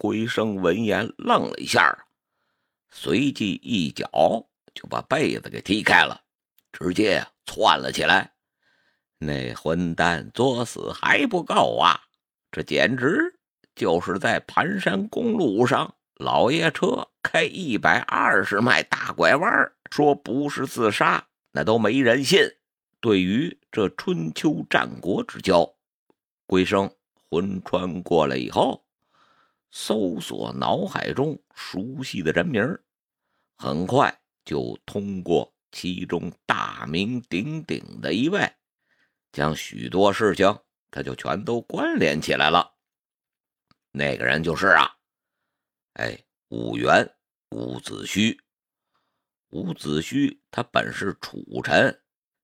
龟生闻言愣了一下，随即一脚就把被子给踢开了，直接窜了起来。那混蛋作死还不够啊！这简直就是在盘山公路上老爷车开一百二十迈大拐弯，说不是自杀，那都没人信。对于这春秋战国之交，龟生魂穿过来以后，搜索脑海中熟悉的人名很快就通过其中大名鼎鼎的一位，将许多事情他就全都关联起来了。那个人就是啊，哎，武元伍子胥。伍子胥他本是楚臣。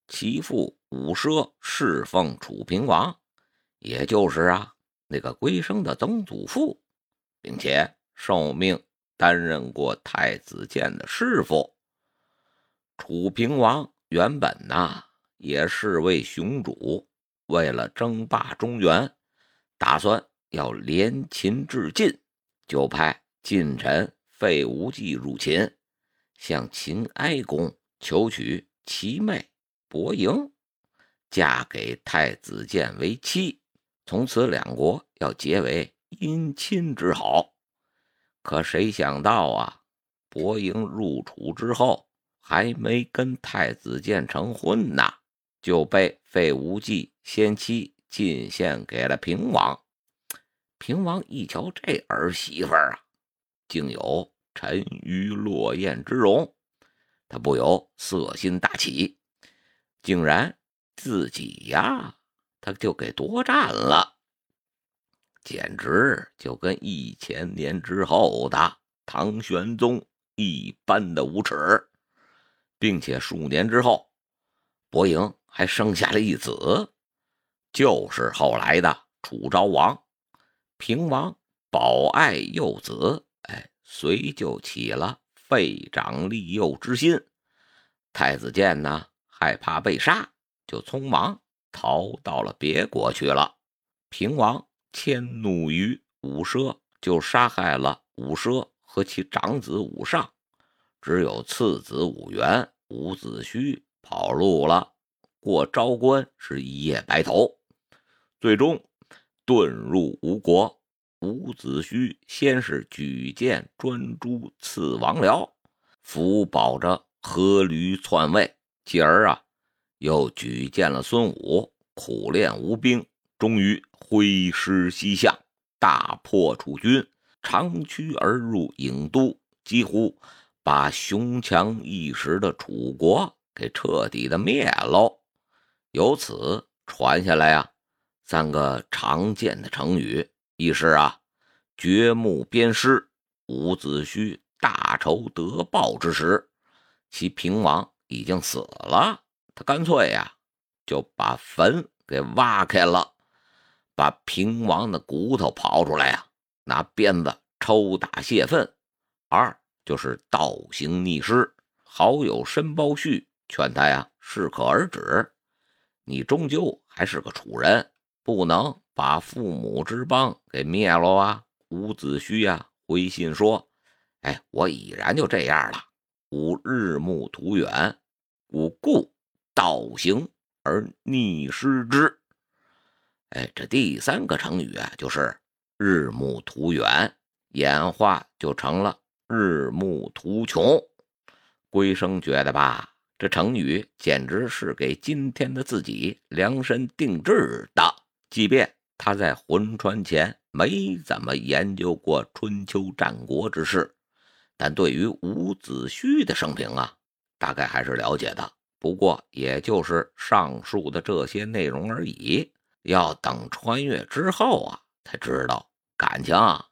其父伍奢侍奉楚平王，也就是啊那个龟生的曾祖父，并且受命担任过太子建的师傅。楚平王原本呐也是位雄主，为了争霸中原，打算要联秦制晋，就派近臣费无忌入秦，向秦哀公求娶其妹。伯莹嫁给太子建为妻，从此两国要结为姻亲之好。可谁想到啊，伯英入楚之后，还没跟太子建成婚呢，就被费无忌先妻进献给了平王。平王一瞧这儿媳妇啊，竟有沉鱼落雁之容，他不由色心大起。竟然自己呀，他就给夺占了，简直就跟一千年之后的唐玄宗一般的无耻，并且数年之后，伯莹还生下了一子，就是后来的楚昭王。平王保爱幼子，哎，遂就起了废长立幼之心。太子建呢？害怕被杀，就匆忙逃到了别国去了。平王迁怒于武奢，就杀害了武奢和其长子武尚，只有次子武元、伍子胥跑路了。过昭关是一夜白头，最终遁入吴国。伍子胥先是举荐专诸刺王僚，辅保着阖闾篡位。继而啊，又举荐了孙武，苦练吴兵，终于挥师西向，大破楚军，长驱而入郢都，几乎把雄强一时的楚国给彻底的灭喽。由此传下来啊，三个常见的成语，一是啊，掘墓鞭尸，伍子胥大仇得报之时，其平王。已经死了，他干脆呀就把坟给挖开了，把平王的骨头刨出来呀，拿鞭子抽打泄愤。二就是倒行逆施。好友申包胥劝他呀适可而止，你终究还是个楚人，不能把父母之邦给灭了啊。伍子胥呀回信说：“哎，我已然就这样了。”吾日暮途远，吾故道行而逆施之。哎，这第三个成语啊，就是日暮途远，演化就成了日暮途穷。龟生觉得吧，这成语简直是给今天的自己量身定制的。即便他在魂穿前没怎么研究过春秋战国之事。但对于伍子胥的生平啊，大概还是了解的，不过也就是上述的这些内容而已。要等穿越之后啊，才知道感情啊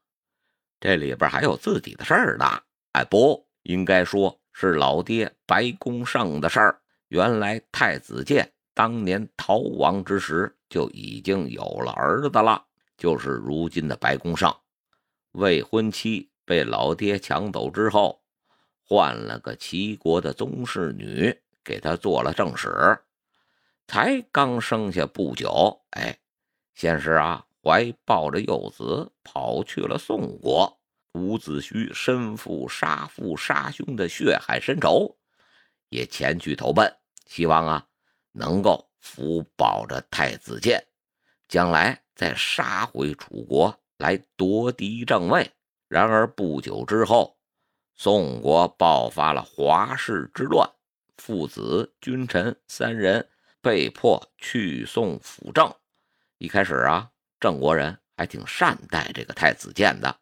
这里边还有自己的事儿呢。哎，不应该说是老爹白公胜的事儿。原来太子建当年逃亡之时就已经有了儿子了，就是如今的白公胜，未婚妻。被老爹抢走之后，换了个齐国的宗室女给他做了正室，才刚生下不久，哎，先是啊怀抱着幼子跑去了宋国。伍子胥身负杀父杀兄的血海深仇，也前去投奔，希望啊能够福保着太子建，将来再杀回楚国来夺嫡正位。然而不久之后，宋国爆发了华氏之乱，父子君臣三人被迫去送辅政。一开始啊，郑国人还挺善待这个太子建的。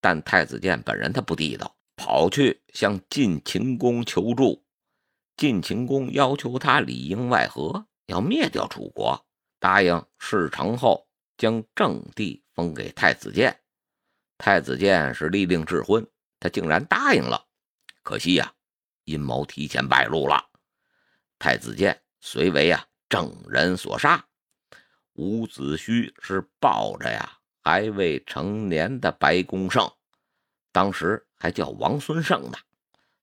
但太子建本人他不地道，跑去向晋秦公求助。晋秦公要求他里应外合，要灭掉楚国，答应事成后将郑地封给太子建。太子建是立令智昏，他竟然答应了。可惜呀，阴谋提前败露了。太子建虽为啊郑人所杀，伍子胥是抱着呀。还未成年的白公胜，当时还叫王孙胜呢，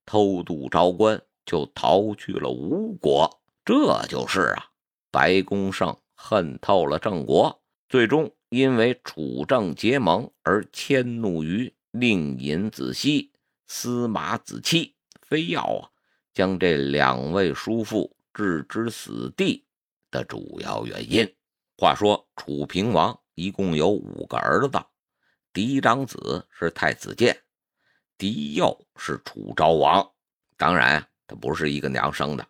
偷渡招官，就逃去了吴国。这就是啊，白公胜恨透了郑国，最终因为楚郑结盟而迁怒于令尹子西、司马子期，非要啊将这两位叔父置之死地的主要原因。话说楚平王。一共有五个儿子，嫡长子是太子建，嫡幼是楚昭王。当然，他不是一个娘生的。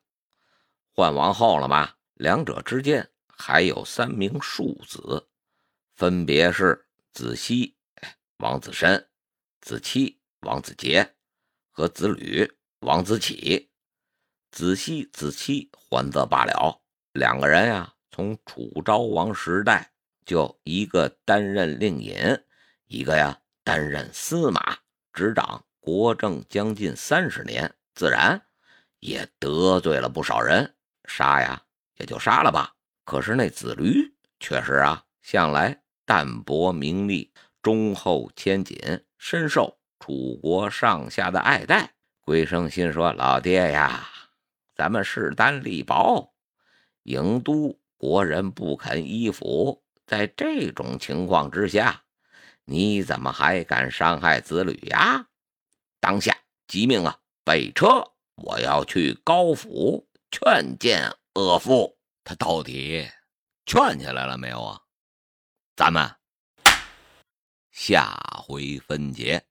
换王后了吗？两者之间还有三名庶子，分别是子熙、王子申、子期、王子杰和子吕、王子启。子熙、子期还则罢了，两个人呀，从楚昭王时代。就一个担任令尹，一个呀担任司马，执掌国政将近三十年，自然也得罪了不少人。杀呀也就杀了吧。可是那子驴确实啊，向来淡泊名利，忠厚谦谨，深受楚国上下的爱戴。归生心说：“老爹呀，咱们势单力薄，郢都国人不肯依附。”在这种情况之下，你怎么还敢伤害子吕呀？当下急命啊，备车！我要去高府劝谏恶父。他到底劝起来了没有啊？咱们下回分解。